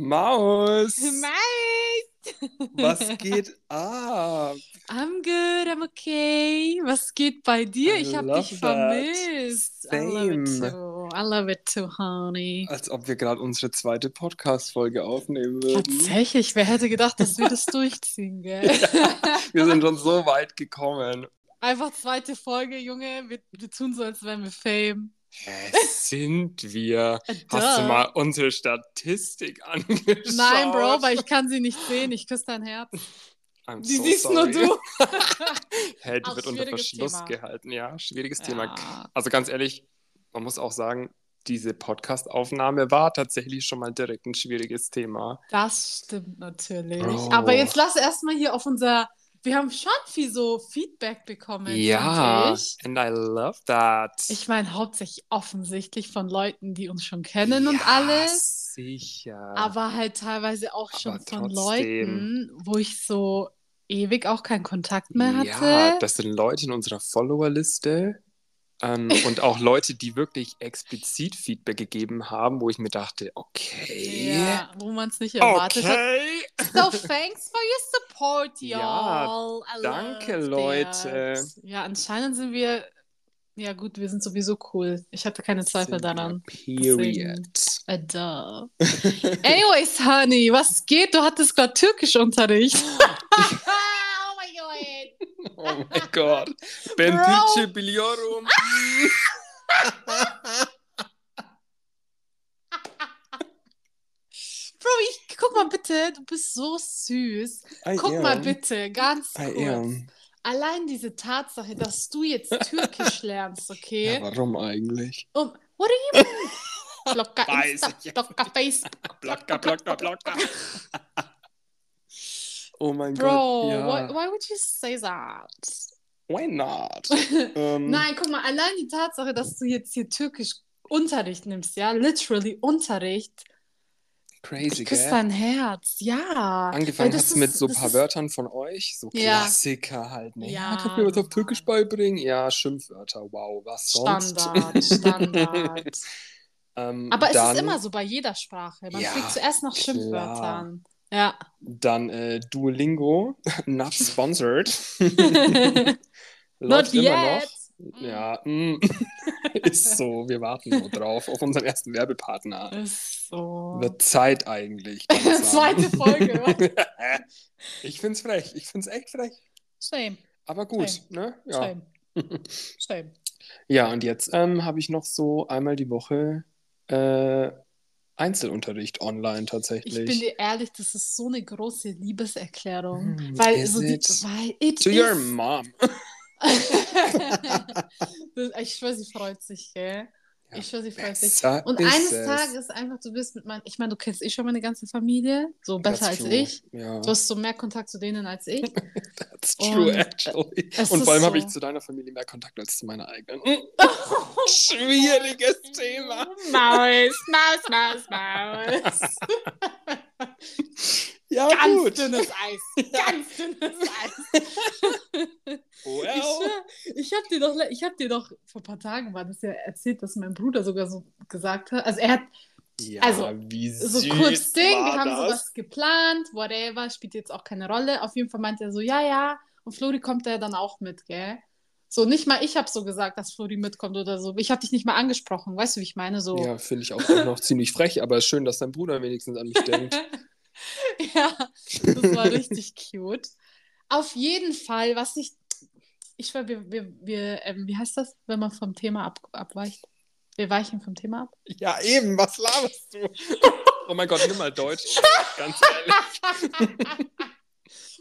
Maus! Mais! Was geht ab? I'm good, I'm okay. Was geht bei dir? I ich hab dich vermisst. I love it Same. too. I love it too, honey. Als ob wir gerade unsere zweite Podcast-Folge aufnehmen würden. Tatsächlich, wer hätte gedacht, dass wir das durchziehen, gell? Wir sind schon so weit gekommen. Einfach zweite Folge, Junge. Wir, wir tun so, als wären wir Fame. Hä, sind wir? Äh, Hast du mal unsere Statistik angeschaut? Nein, Bro, weil ich kann sie nicht sehen. Ich küsse dein Herz. I'm Die so siehst sorry. nur du. Hä, die Auch wird unter Verschluss Thema. gehalten. Ja, schwieriges Thema. Ja. Also ganz ehrlich, man muss auch sagen, diese Podcast-Aufnahme war tatsächlich schon mal direkt ein schwieriges Thema. Das stimmt natürlich. Bro. Aber jetzt lass erstmal hier auf unser. Wir haben schon viel so Feedback bekommen. Ja, ich. and I love that. Ich meine, hauptsächlich offensichtlich von Leuten, die uns schon kennen und Ja, alles. Sicher. Aber halt teilweise auch schon Aber von trotzdem. Leuten, wo ich so ewig auch keinen Kontakt mehr hatte. Ja, das sind Leute in unserer Followerliste ähm, und auch Leute, die wirklich explizit Feedback gegeben haben, wo ich mir dachte, okay. Ja, wo man es nicht erwartet hat. Okay. So, thanks for your support, y'all. Ja, danke, Leute. that. Ja, anscheinend sind wir. Ja, gut, wir sind sowieso cool. Ich hatte keine Zweifel Sind daran. Period. Duh. Anyways, Honey, was geht? Du hattest gerade Türkischunterricht. Oh mein Gott. Oh mein Gott. Ben Bro. Ich, guck mal bitte, du bist so süß. I Guck am. mal bitte, ganz I kurz. am. Allein diese Tatsache, dass du jetzt Türkisch lernst, okay? Ja, warum eigentlich? Um, what do you mean? Blocker Insta. Blocker Facebook. Blocker, blocker, blocker. Oh mein Bro, Gott. Ja. why, why would you say that? Why not? ähm, Nein, guck mal, allein die Tatsache, dass du jetzt hier Türkisch Unterricht nimmst, ja, literally Unterricht, Crazy, ich küsse gell? dein Herz, ja. Angefangen das du mit so ein paar ist- Wörtern von euch, so Ja. Klassiker halt. Ne? Ja, Ja, kannst du mir was auf. Türkisch beibringen? Ja, Schimpfwörter, wow, was sonst? Standard, Standard. ähm, Aber dann, es ist immer so bei jeder Sprache. Man Ja, fliegt zuerst nach klar. Schimpfwörtern. Ja. Dann äh, Duolingo, not sponsored. Not Läuft immer yet. noch. Ja, mm. ist so. Wir warten nur drauf, auf unseren ersten Werbepartner. Ist so. Wird Zeit eigentlich. Zweite Folge. ich find's frech. Ich find's echt frech. Shame. Aber gut, Shame. ne? Ja. Shame. Shame. Ja, und jetzt ähm, habe ich noch so einmal die Woche äh, Einzelunterricht online tatsächlich. Ich bin dir ehrlich, das ist so eine große Liebeserklärung. Hm, weil so die, it? weil it To your is- mom. Das- ich schwöre, sie freut sich, gell? Ich schwöre, sie freut sich. Und eines es. Tages einfach, du bist mit meinen, ich meine, du kennst eh schon meine ganze Familie, so besser That's als true. ich. Ja, Du hast so mehr Kontakt zu denen als ich. that's true, Und, äh, actually. Und vor allem habe so. ich zu deiner Familie mehr Kontakt als zu meiner eigenen. Schwieriges Thema. Maus, Maus, Maus, Maus. Ja, Ganz gut. dünnes Eis. Ganz dünnes Eis. Ich, Well. schwör, ich habe dir doch, ich habe dir doch vor ein paar Tagen war das ja erzählt, dass mein Bruder sogar so gesagt hat. Also er hat Ja, Also, so kurz Ding, wir haben das? sowas geplant, whatever, spielt jetzt auch keine Rolle. Auf jeden Fall meinte er so, ja, ja. Und Flori kommt da ja dann auch mit, gell? So, nicht mal ich habe so gesagt, dass Flori mitkommt oder so. Ich habe dich nicht mal angesprochen, weißt du, wie ich meine? So, Ja, finde ich auch, auch noch ziemlich frech, aber schön, dass dein Bruder wenigstens an mich denkt. Ja, das war richtig cute. Auf jeden Fall, was ich, ich schwör, wir, wir, wir ähm, wie heißt das, wenn man vom Thema ab, abweicht? Wir weichen vom Thema ab. Ja, eben, was laberst du? Oh mein Gott, nimm mal Deutsch, ganz ehrlich.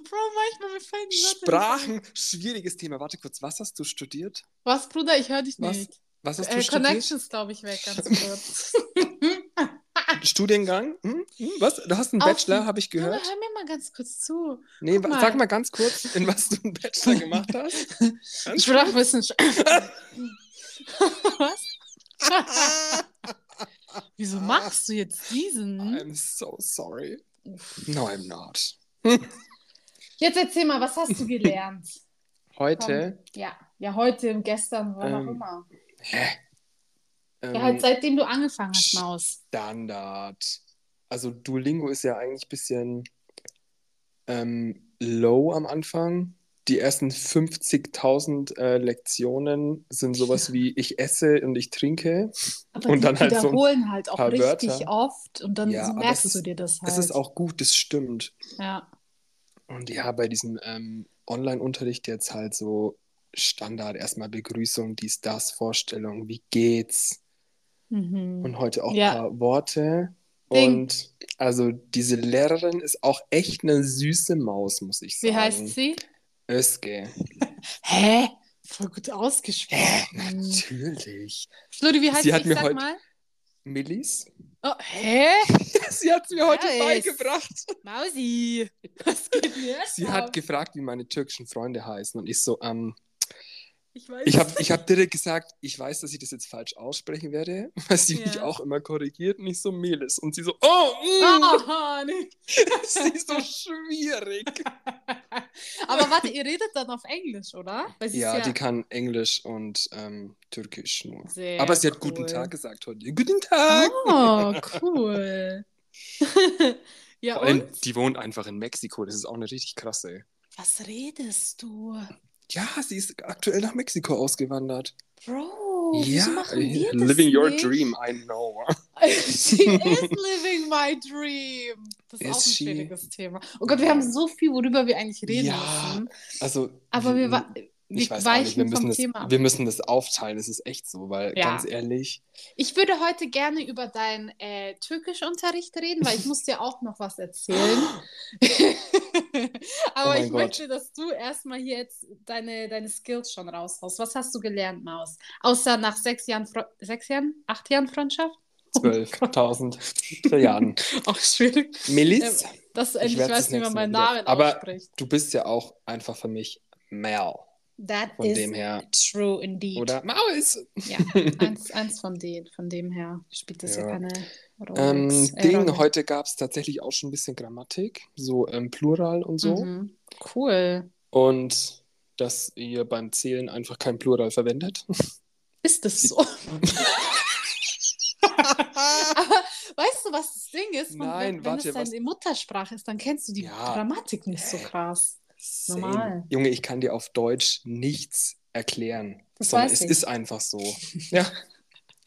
Bro, die Wörter nicht ein. Sprachen, schwieriges Thema. Warte kurz, was hast du studiert? Was, Bruder, ich höre dich nicht. Was hast du Äh, studiert? Connections, glaube ich, weg, ganz kurz. Studiengang? Hm? Hm? Was? Du hast einen Auf- Bachelor, habe ich Hör, gehört? hör mir mal ganz kurz zu. Nee, mal. sag mal ganz kurz, in was du einen Bachelor gemacht hast. Ganz Sprachwissenschaft. Was? Wieso machst du jetzt diesen? I'm so sorry. No, I'm not. Jetzt erzähl mal, was hast du gelernt? Heute. Ja, ja, heute, gestern, wann auch Ähm, immer. Hä? Ja, Ähm, halt seitdem du angefangen hast, Maus. Standard. also Duolingo ist ja eigentlich ein bisschen ähm, low am Anfang. Die ersten 50.000 äh, Lektionen sind sowas wie ich esse und ich trinke. Aber Und die dann halt so wiederholen halt auch richtig Wörter. oft und dann Ja, so merkst es du dir das halt. Es ist auch gut, das stimmt. Ja. Und ja, bei diesem ähm, Online-Unterricht jetzt halt so Standard, erstmal Begrüßung, dies, das, Vorstellung, wie geht's? Mhm. Und heute auch Ja. ein paar Worte. Ding. Und also diese Lehrerin ist auch echt eine süße Maus, muss ich sagen. Wie heißt sie? Özge. Hä? Voll gut ausgesprochen. Natürlich. Flori, wie heißt Sie sie? hat Ich mir sag heute- mal. Millis? Oh, hä? Sie hat es mir heute Nice. beigebracht. Mausi. Was geht mir Sie hat gefragt, wie meine türkischen Freunde heißen. Und ich so, ähm, Ich weiß ich habe ich hab direkt gesagt, ich weiß, dass ich das jetzt falsch aussprechen werde, weil sie mich Ja. auch immer korrigiert und ich so Melis. Und sie so, oh, mm, Ah, nee. sie ist so schwierig. Aber warte, ihr redet dann auf Englisch, oder? Ja, ist die kann Englisch und ähm, Türkisch nur. Sehr Aber sie hat cool. guten Tag gesagt heute. Guten Tag. Oh, cool. ja, Vor allem, und? die wohnt einfach in Mexiko. Das ist auch eine richtig krasse. Was redest du? Ja, sie ist aktuell nach Mexiko ausgewandert. Bro, ja, das living your nicht? dream, I know. She is living my dream. Das ist Is auch ein she? schwieriges Thema. Oh Gott, wir haben so viel, worüber wir eigentlich reden Ja, müssen. Also, Aber wir, wa- ich weiß auch nicht, wir weichen müssen, das, Thema wir müssen das aufteilen. Es ist echt so, weil Ja. ganz ehrlich, Ich würde heute gerne über deinen äh, Türkischunterricht reden, weil ich muss dir auch noch was erzählen. Aber Oh ich Gott. möchte, dass du erstmal hier jetzt deine, deine Skills schon raushaust. Was hast du gelernt, Maus? Außer nach sechs Jahren, Fre sechs Jahren, acht Jahren Freundschaft? 12.000 Trilliarden. Auch schwierig. Endlich werd's das weißt, wie man nächste meinen Mal wieder- Namen Aber- ausspricht. du bist ja auch einfach für mich Mel. That Von is dem her. true indeed. Oder Maus. Ja, eins, eins von denen. Von dem her spielt das ja, Ja. keine Rolle. Ähm, äh, Ding, heute gab es tatsächlich auch schon ein bisschen Grammatik, so ähm, Plural und so. Mhm. Cool. Und dass ihr beim Zählen einfach kein Plural verwendet. Ist das so? Aber weißt du, was das Ding ist? Nein, wenn, warte, wenn es was- deine Muttersprache ist, dann kennst du die Ja. Grammatik nicht so krass. Same. Normal. Junge, ich kann dir auf Deutsch nichts erklären. Das sondern es ich. ist einfach so. Ja,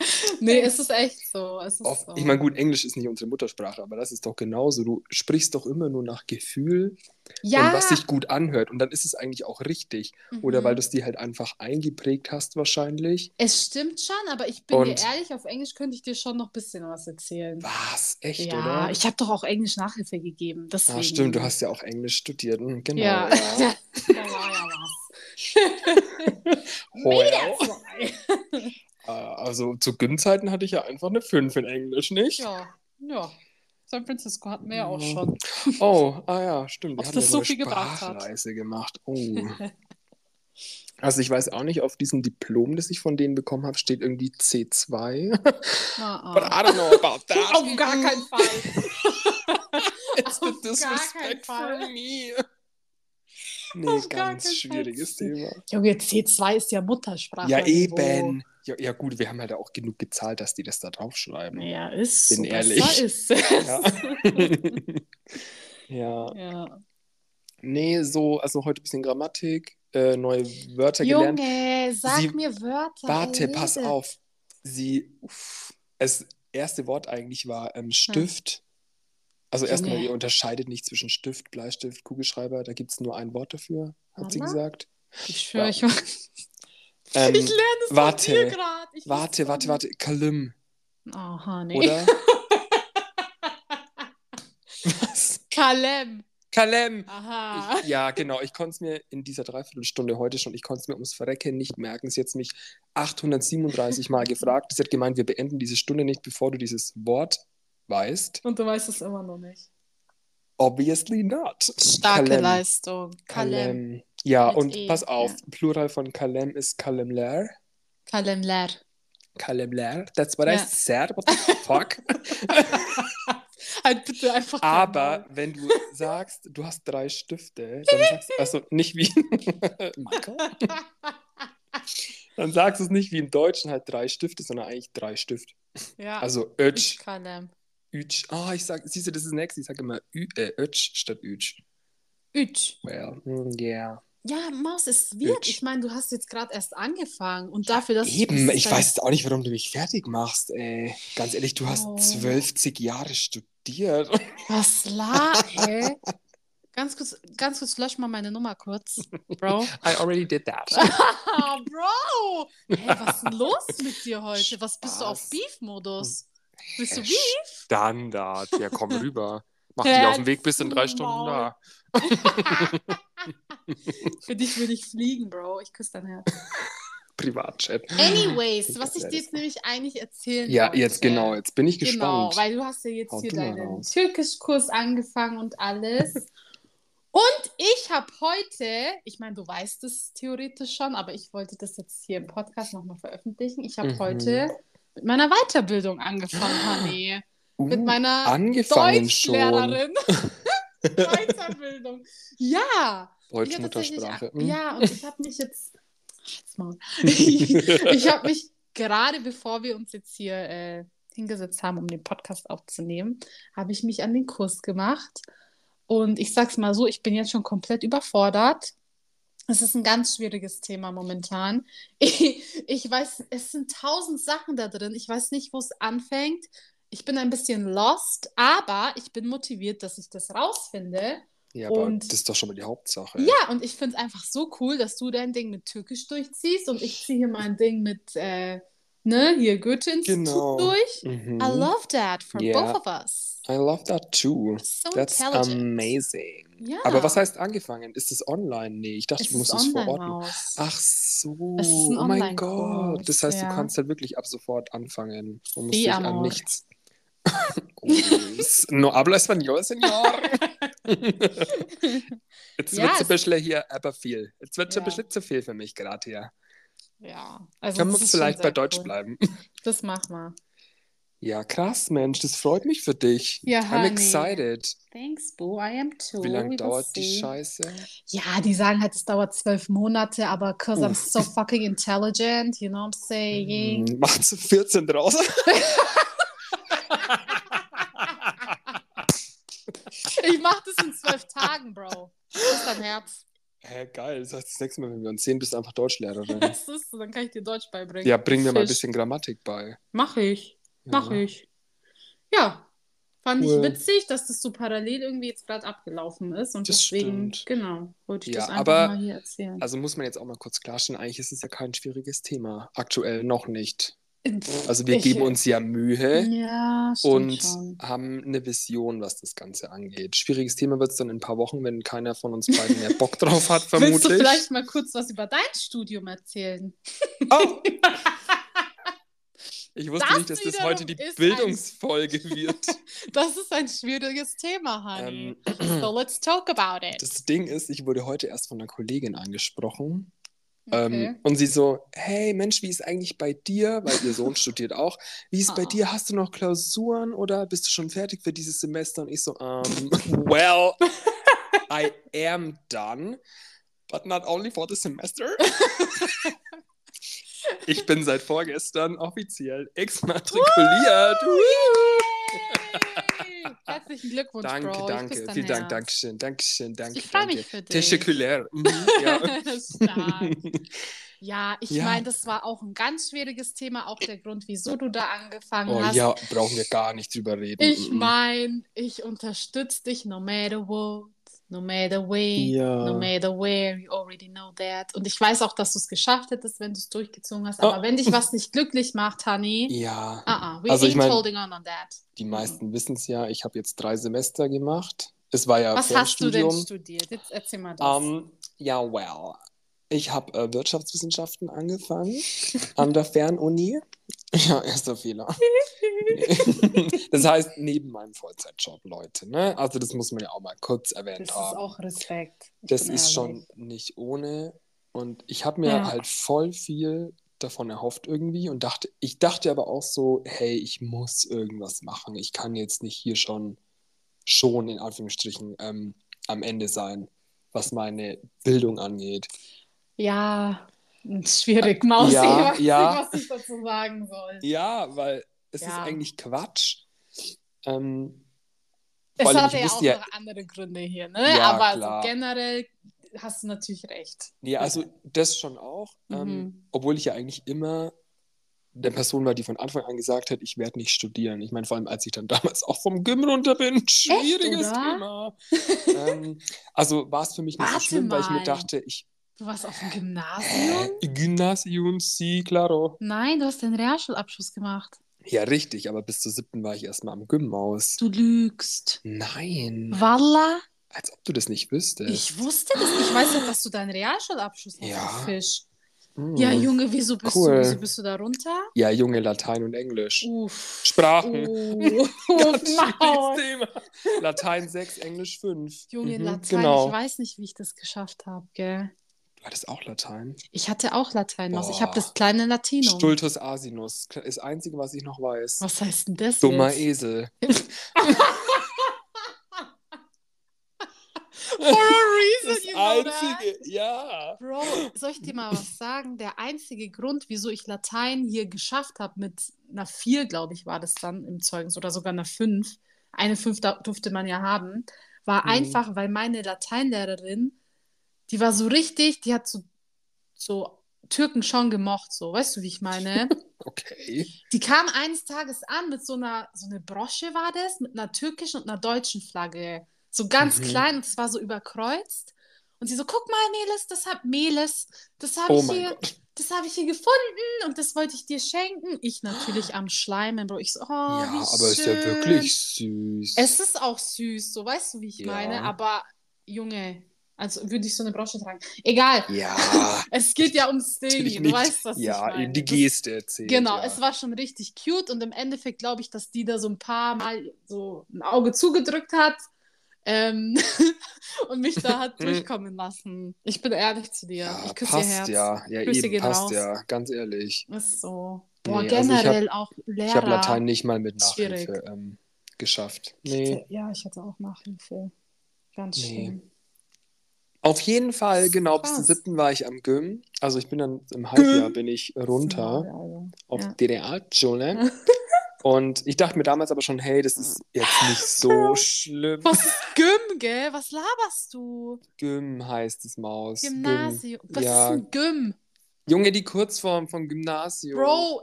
Nee, es ist echt so. Es ist auf, so. ich meine, gut, Englisch ist nicht unsere Muttersprache, aber das ist doch genauso. Du sprichst doch immer nur nach Gefühl ja, und was sich gut anhört. Und dann ist es eigentlich auch richtig. Oder mhm. weil du es dir halt einfach eingeprägt hast, wahrscheinlich. Es stimmt schon, aber ich bin Und- dir ehrlich, auf Englisch könnte ich dir schon noch ein bisschen was erzählen. Was? Echt, ja, oder? ich habe doch auch Englisch Nachhilfe gegeben. Deswegen. Ah, stimmt, du hast ja auch Englisch studiert. Hm, Genau. Ja, ja. ja was. Well, Mega zwei. äh, also zu Gym-Zeiten hatte ich ja einfach eine 5 in Englisch, nicht? Ja, ja. San Francisco hatten wir ja auch Ja. schon. Oh, ah ja, stimmt. Ob das so viel gebracht hat. Gemacht. Oh. Also ich weiß auch nicht, auf diesem Diplom, das ich von denen bekommen habe, steht irgendwie C2. Ah, But ah. I don't know about that. Auf gar keinen Fall. It's the disrespect for Fall. me. Nee, Auf ganz schwieriges Fall. Thema. Junge, C2 ist ja Muttersprache. Ja, eben. Ja, ja, gut, wir haben halt auch genug gezahlt, dass die das da draufschreiben. Ja, ist Bin so. ehrlich. Ist. Ja. ja. Ja. Nee, so, also heute ein bisschen Grammatik, äh, neue Wörter gelernt. Junge, sag Sie- mir Wörter. Warte, rede. pass auf. Sie, uff, das erste Wort eigentlich war ähm, Stift. Also erstmal, Junge. ihr unterscheidet nicht zwischen Stift, Bleistift, Kugelschreiber. Da gibt es nur ein Wort dafür, hat sie Mama? gesagt. Ich schwöre, Ja. ich, ich Ähm, lerne es warte, gerade. Ich warte, warte, warte. Kalim. Aha, nee. oder? Was? Kalem. Kalem. Aha. Ich, ja, genau. Ich konnte es mir in dieser Dreiviertelstunde heute schon, ich konnte es mir ums Verrecken nicht merken. Sie hat mich 837 Mal gefragt. Sie hat gemeint, wir beenden diese Stunde nicht, bevor du dieses Wort weißt. Und du weißt es immer noch nicht. Obviously not. Starke Kalem. Leistung. Kalem. Ja, Mit und E, pass auf, ja. Plural von Kalem ist Kalemler. Kalemler. Kalemler. That's what I Ja. said. What the fuck? Halt bitte einfach. Aber wenn du sagst, du hast drei Stifte, dann sagst du, also nicht wie Michael, dann sagst du es nicht wie im Deutschen halt drei Stifte, sondern eigentlich drei Stift. ja. Also Ötsch, Kalem. Ütsch. Ah, ich sag, siehst du, das ist next. Ich sage immer Ü, äh, Ötsch statt Ütsch. Ütsch. Well, mm, yeah. Ja, Maus, es wird. Ütsch. Ich meine, du hast jetzt gerade erst angefangen und dafür, dass Eben, ich weiß jetzt auch nicht, warum du mich fertig machst, ey. Ganz ehrlich, du hast Oh. 12 Jahre studiert. Was la, hä? Ganz kurz, ganz kurz, lösch mal meine Nummer kurz, Bro. I already did that. Bro! Hey, was ist denn los mit dir heute? Was bist du auf. Beef-Modus? Bist du Beef? Standard. Ja, komm rüber. Mach dich auf den Weg, bist in drei Stunden da. Für dich würde ich fliegen, Bro. Ich küsse dein Herz. Privatchat. Anyways, was ich dir jetzt nämlich eigentlich erzählen Ja, wollte. jetzt genau, jetzt bin ich Genau, gespannt. weil du hast ja jetzt Hau hier deinen. Türkischkurs angefangen und alles. Und ich habe heute, ich meine, du weißt es theoretisch schon, aber ich wollte das jetzt hier im Podcast nochmal veröffentlichen. Ich habe Mhm. heute mit meiner Weiterbildung angefangen, Honey. Uh, Mit meiner angefangen. Deutschlehrerin. Weiterbildung. Ja. Deutsch Ich hab tatsächlich- Muttersprache. hm? Ja, und ich habe mich jetzt. Ich ich habe mich gerade bevor wir uns jetzt hier äh, hingesetzt haben, um den Podcast aufzunehmen, habe ich mich an den Kurs gemacht. Und ich sag's mal so, ich bin jetzt schon komplett überfordert. Es ist ein ganz schwieriges Thema momentan. Ich, ich weiß, es sind tausend Sachen da drin. Ich weiß nicht, wo es anfängt. Ich bin ein bisschen lost, aber ich bin motiviert, dass ich das rausfinde. Ja, aber Und- das ist doch schon mal die Hauptsache. Ja, und ich finde es einfach so cool, dass du dein Ding mit Türkisch durchziehst und ich ziehe hier mein Ding mit, äh, ne, hier Goethe-Institut Genau. durch. Mhm. I love that for Yeah. both of us. I love that too. So That's amazing. Ja. Aber was heißt angefangen? Ist es online? Nee, ich dachte, Es du musst es vor Ort machen. Ach so, oh mein Gott. Das heißt, ja. du kannst halt wirklich ab sofort anfangen und musst Sí, dich an nichts. no habla español, señor. Jetzt Ja, wird es ein bisschen hier aber viel. Jetzt wird es Ja. ein bisschen zu viel für mich gerade hier. Ja, also ist schon vielleicht bei Deutsch cool. bleiben? Das mach mal. Ja, krass, Mensch, das freut mich für dich. Ja, I'm honey. excited. Thanks, Boo, I am too. Wie lange dauert die see. Scheiße? Ja, die sagen halt, es dauert zwölf Monate, aber because I'm so fucking intelligent, you know what I'm saying? Hm, Macht sie 14 draus? Ich mach das in zwölf Tagen, Bro. Das ist dein Herz. Hä, geil. Das heißt, das nächste Mal, wenn wir uns sehen, bist du einfach Deutschlehrerin. Das ist so, dann kann ich dir Deutsch beibringen. ja, bring mir mal ein Fisch. bisschen Grammatik bei. Mach ich, Ja. mach ich. Ja, fand Cool. ich witzig, dass das so parallel irgendwie jetzt gerade abgelaufen ist und Das deswegen, stimmt. genau, wollte ich Ja, das einfach aber- mal hier erzählen. Also muss man jetzt auch mal kurz klarstellen, eigentlich ist es ja kein schwieriges Thema. Aktuell noch nicht. Also wir ich- geben uns ja Mühe Ja, und schon. haben eine Vision, was das Ganze angeht. Schwieriges Thema wird es dann in ein paar Wochen, wenn keiner von uns beiden mehr Bock drauf hat, Willst du vermutlich. vielleicht mal kurz was über dein Studium erzählen? Oh! Ich wusste Das nicht, dass das heute die ist ein- Bildungsfolge wird. Das ist ein schwieriges Thema, Honey. Ähm, So let's talk about it. Das Ding ist, ich wurde heute erst von einer Kollegin angesprochen. Okay. Ähm, und sie so, hey Mensch, wie ist eigentlich bei dir? Weil ihr Sohn studiert auch. Wie ist bei Ah. dir? Hast du noch Klausuren oder bist du schon fertig für dieses Semester? Und ich so, um, well, I am done, but not only for the semester. ich bin seit vorgestern offiziell exmatrikuliert. Herzlichen Glückwunsch, danke, Bro. Danke, dein vielen Dank. Dankeschön, Dankeschön, danke. Ich freu mich danke. für dich. Testikulär. Mhm, ja. Ja, ich Ja. meine, das war auch ein ganz schwieriges Thema, auch der Grund, wieso du da angefangen Oh hast. ja, brauchen wir gar nicht drüber reden. Ich Mhm. meine, ich unterstütze dich no matter what, no matter way, Ja. no matter where, you already know that. Und ich weiß auch, dass du es geschafft hättest, wenn du es durchgezogen hast. Oh. Aber wenn dich was nicht glücklich macht, Honey, Ja, uh -uh, we Also ich mein- holding on on that. die meisten wissen es ja, ich habe jetzt drei Semester gemacht. Es war ja Was hast du denn studiert? Jetzt erzähl mal das. Ähm, ja, well. Ich habe äh, Wirtschaftswissenschaften angefangen an der Fernuni. Ja, erster Fehler. das heißt, neben meinem Vollzeitjob, Leute. Ne? Also das muss man ja auch mal kurz erwähnt das ist haben. auch Respekt. Ich Das ist ehrlich. schon nicht ohne. Und ich habe mir Ja. halt voll viel davon erhofft irgendwie und dachte, ich dachte aber auch so, hey, ich muss irgendwas machen. Ich kann jetzt nicht hier schon, schon in Anführungsstrichen ähm, am Ende sein, was meine Bildung angeht. Ja, schwierig, Mausi. Ja, ich weiß ja. nicht, was ich dazu sagen soll. Ja, weil es Ja. ist eigentlich Quatsch. Ähm, Es ich ja auch ja- noch andere Gründe hier, ne? Ja, Aber klar. so generell hast du natürlich recht. ja, also das schon auch. Ähm, Mhm. obwohl ich ja eigentlich immer der Person war, die von Anfang an gesagt hat, ich werde nicht studieren. Ich meine, vor allem, als ich dann damals auch vom Gym runter bin. Schwieriges oder? Thema. ähm, also war es für mich nicht so Warte schlimm, weil ich mir mal. dachte, ich. Du warst auf dem Gymnasium? Gymnasium, sí, claro. Nein, du hast den Realschulabschluss gemacht. Ja, richtig, aber bis zur siebten war ich erstmal am Gym aus. Du lügst. Nein, Walla? als ob du das nicht wüsstest. Ich wusste das. Ich weiß ja, dass du deinen Realschulabschluss hast, Ja. Fisch. Hm. Ja, Junge, wieso bist, Cool. du, wieso bist du da runter? Ja, Junge, Latein und Englisch. Uff. Sprachen. Oh, Ganz Maul. schwieriges Thema. Latein 6, Englisch 5. Junge, Mhm, Latein, Genau. ich weiß nicht, wie ich das geschafft habe, gell? Du hattest auch Latein. Ich hatte auch Latein noch. Ich habe das kleine Latinum. Stultus Asinus. Ist das Einzige, was ich noch weiß. Was heißt denn das Dummer jetzt? Esel. For a reason, Das you know that. Einzige, ja. Bro, soll ich dir mal was sagen? Der einzige Grund, wieso ich Latein hier geschafft habe, mit einer 4, glaube ich, war das dann im Zeugnis oder sogar einer 5, eine 5 da- durfte man ja haben, war Mhm. einfach, weil meine Lateinlehrerin, die war so richtig, die hat so, so Türken schon gemocht, so, weißt du, wie ich meine? Okay. Die kam eines Tages an mit so einer, so eine Brosche war das, mit einer türkischen und einer deutschen Flagge. So ganz Mhm. klein und es war so überkreuzt. Und sie so, guck mal, Meles, das hab Meles, das habe Oh ich hier, Gott. das habe ich hier gefunden und das wollte ich dir schenken. Ich natürlich am Schleimen, Bro. Ich so, oh, ja, wie aber ist ja schön. wirklich süß. Es ist auch süß, so weißt du, wie ich Ja. meine. Aber Junge, also würde ich so eine Brosche tragen. Egal. ja, Es geht ja ums Ding. Du weißt, was ja, ich meine. eben die Geste erzählt. Genau, ja. es war schon richtig cute und im Endeffekt glaube ich, dass die da so ein paar Mal so ein Auge zugedrückt hat ähm, und mich da hat durchkommen lassen. Ich bin ehrlich zu dir. ja, ich küsse passt ihr Herz. ja. Ja, Grüße eben, passt raus. ja. Ganz ehrlich. Ist so. Boah, Nee, also ich hab- generell auch Lehrer. Ich habe Latein nicht mal mit. Nachhilfe ähm, geschafft. Ich Nee. hatte, ja, ich hatte auch Nachhilfe. Ganz Nee. Auf jeden Fall, genau, bis zum Krass. siebten war ich am Gym. Also ich bin dann im Halbjahr bin ich runter also. auf Ja. die Realschule. Und ich dachte mir damals aber schon, hey, das ist jetzt nicht so schlimm. Was ist Gym, gell? Was laberst du? Gym heißt es, Maus. Gym. Gymnasium. Was Ja. ist ein Gym? Junge, die Kurzform vom Gymnasium. Bro. Oh,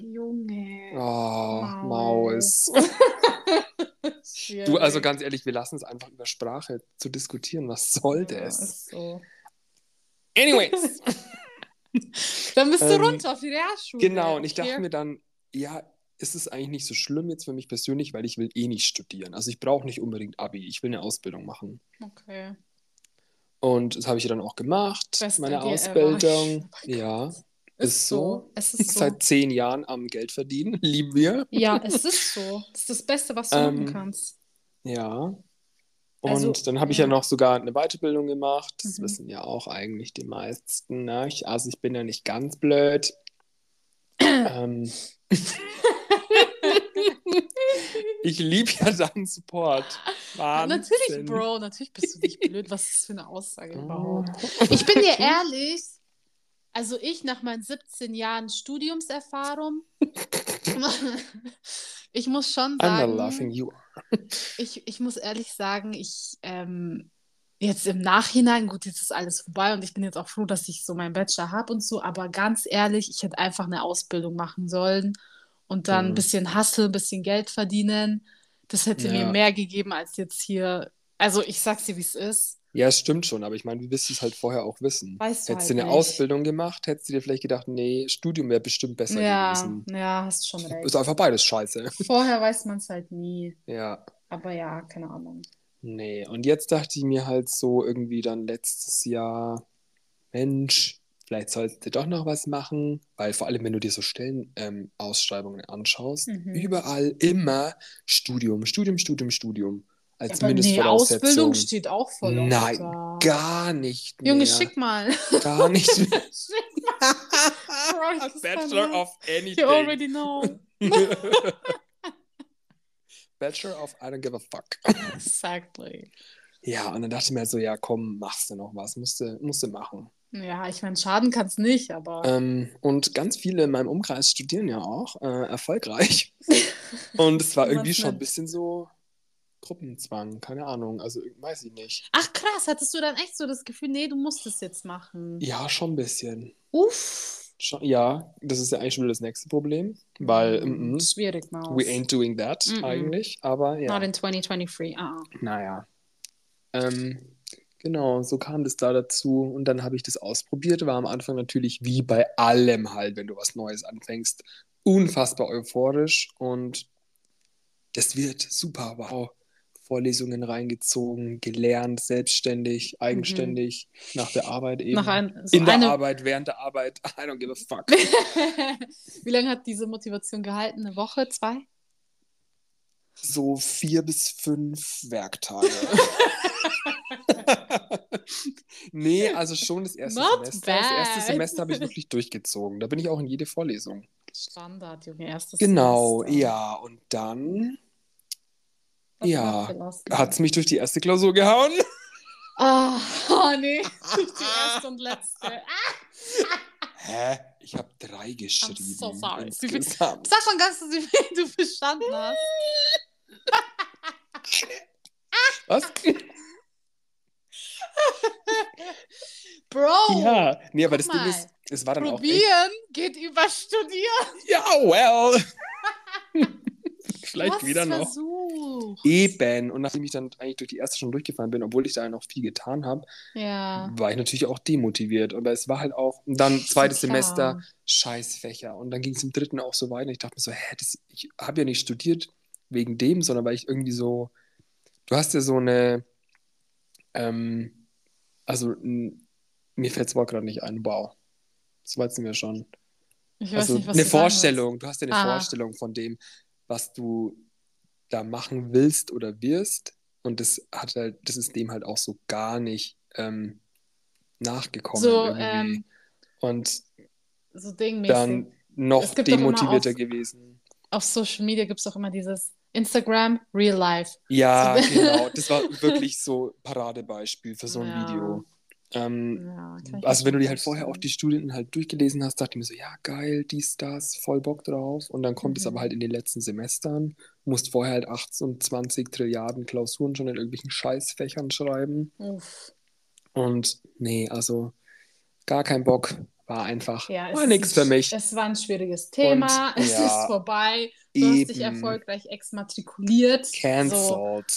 Junge. Oh, Maus. Maus. Du, also ganz ehrlich, wir lassen es einfach über Sprache zu diskutieren. Was soll Ja, das? ist so. Anyways. Dann bist du Ähm, runter auf die Realschule. Genau, und ich Okay. dachte mir dann, ja, ist es eigentlich nicht so schlimm jetzt für mich persönlich, weil ich will eh nicht studieren. Also ich brauche nicht unbedingt Abi, ich will eine Ausbildung machen. Okay. Und das habe ich dann auch gemacht, Beste meine. Ausbildung. Oh ja, Ist, so. Es ist so. Seit zehn Jahren am Geld verdienen, lieben wir. Ja, es ist so. Das ist das Beste, was du Ähm, machen kannst. Ja. Und Also, dann habe ich ja. ja noch sogar eine Weiterbildung gemacht. Das Mhm. wissen ja auch eigentlich die meisten. Ne? Ich, also ich bin ja nicht ganz blöd. ähm, ich liebe ja deinen Support. Wahnsinn. Natürlich, Bro, natürlich bist du nicht blöd. Was ist das für eine Aussage Oh. überhaupt? Ich bin dir ehrlich, also ich nach meinen 17 Jahren Studiumserfahrung, ich muss schon sagen, ich, ich muss ehrlich sagen, ich ähm, jetzt im Nachhinein, gut, jetzt ist alles vorbei und ich bin jetzt auch froh, dass ich so meinen Bachelor habe und so, aber ganz ehrlich, ich hätte einfach eine Ausbildung machen sollen und dann ein Mhm. bisschen Hustle, ein bisschen Geld verdienen. Das hätte mir Ja. mehr gegeben als jetzt hier. Also ich sag's dir, wie es ist. Ja, es stimmt schon, aber ich meine, du es halt vorher auch wissen? Weißt du Hättest halt du eine nicht. Ausbildung gemacht, hättest du dir vielleicht gedacht, nee, Studium wäre bestimmt besser Ja, gewesen. ja, hast schon Ist recht. einfach beides scheiße. Vorher weiß man es halt nie. Ja. Aber ja, keine Ahnung. Nee, und jetzt dachte ich mir halt so irgendwie dann letztes Jahr, Mensch, vielleicht solltest du doch noch was machen, weil vor allem, wenn du dir so Stellenausschreibungen ähm, anschaust, Mhm. überall immer Studium, Studium, Studium, Studium. Als Aber nee, Mindestvoraussetzung. Ausbildung steht auch voll auf Nein, da. Gar nicht mehr. Junge, schick mal. Gar nicht mehr. schick mal. Bachelor of anything. You already know. Bachelor of I don't give a fuck. Exactly. Ja, und dann dachte ich mir halt so, ja komm, machst du noch was, musst du, musst du machen. Ja, ich meine, schaden kann es nicht, aber. Ähm, und ganz viele in meinem Umkreis studieren ja auch äh, erfolgreich. Und es war irgendwie schon ein bisschen so Gruppenzwang, keine Ahnung. Also weiß ich nicht. Ach krass, hattest du dann echt so das Gefühl, nee, du musst es jetzt machen? Ja, schon ein bisschen. Uff. Schon, ja, das ist ja eigentlich schon wieder das nächste Problem, weil mm, mm, Schwierig, Maus. we ain't doing that Mm, mm. eigentlich. Aber ja, Not in 2023. Ah. naja. Ähm, genau, so kam das da dazu und dann habe ich das ausprobiert. War am Anfang natürlich wie bei allem halt, wenn du was Neues anfängst, unfassbar euphorisch und das wird super, wow. Vorlesungen reingezogen, gelernt, selbstständig, eigenständig, nach der Arbeit eben. Ein, so In der eine, Arbeit, während der Arbeit, I don't give a fuck. Wie lange hat diese Motivation gehalten? Eine Woche? Zwei? So vier bis fünf Werktage. nee, also schon das erste Not Semester. Das erste bad. Semester habe ich wirklich durchgezogen. Da bin ich auch in jede Vorlesung. Standard, Junge, erstes Genau, Semester. ja. Und dann Was Ja, hat es mich durch die erste Klausur gehauen. Ah, oh, nee, durch die erste und letzte. Hä? Ich habe drei geschrieben. so sorry. Viel- sag mal ganz, wie viel du bestanden hast. Was? Bro, Ja, nee, aber das Ding mal. ist, es war dann auch echt, probieren geht über studieren. Ja, well. Vielleicht hast wieder es noch. versucht. Eben. Und nachdem ich dann eigentlich durch die erste schon durchgefallen bin, obwohl ich da noch viel getan habe, Ja. war ich natürlich auch demotiviert. Aber es war halt auch, und dann zweites Klar. Semester, Scheißfächer. Und dann ging es im dritten auch so weiter. Ich dachte mir so, hä, das, ich habe ja nicht studiert wegen dem, sondern weil ich irgendwie so, du hast ja so eine, ähm, also mir fällt das Wort gerade nicht ein, wow. Das weißt du mir schon. Ich weiß Also nicht, was eine Vorstellung, du hast ja eine Aha. Vorstellung von dem, was du da machen willst oder wirst. Und das hat halt, das ist dem halt auch so gar nicht ähm, nachgekommen. So, irgendwie. ähm, und. So dann noch demotivierter auf- gewesen. Auf Social Media gibt es auch immer dieses Instagram Real Life. Ja, So- genau. Das war wirklich so Paradebeispiel für so ein Ja. Video. Ähm, Ja, also wenn du dir halt vorher auch die Studien halt durchgelesen hast, dachte ich mir so, ja geil, dies, das, voll Bock drauf. Und dann kommt es Mhm. aber halt in den letzten Semestern, musst vorher halt 18, 20 Trilliarden Klausuren schon in irgendwelchen Scheißfächern schreiben. Uff. Und nee, also gar kein Bock, war einfach, Ja, es war nichts für mich. Es war ein schwieriges Thema. Und, es ja, ist vorbei. Du hast dich eben. erfolgreich exmatrikuliert. So.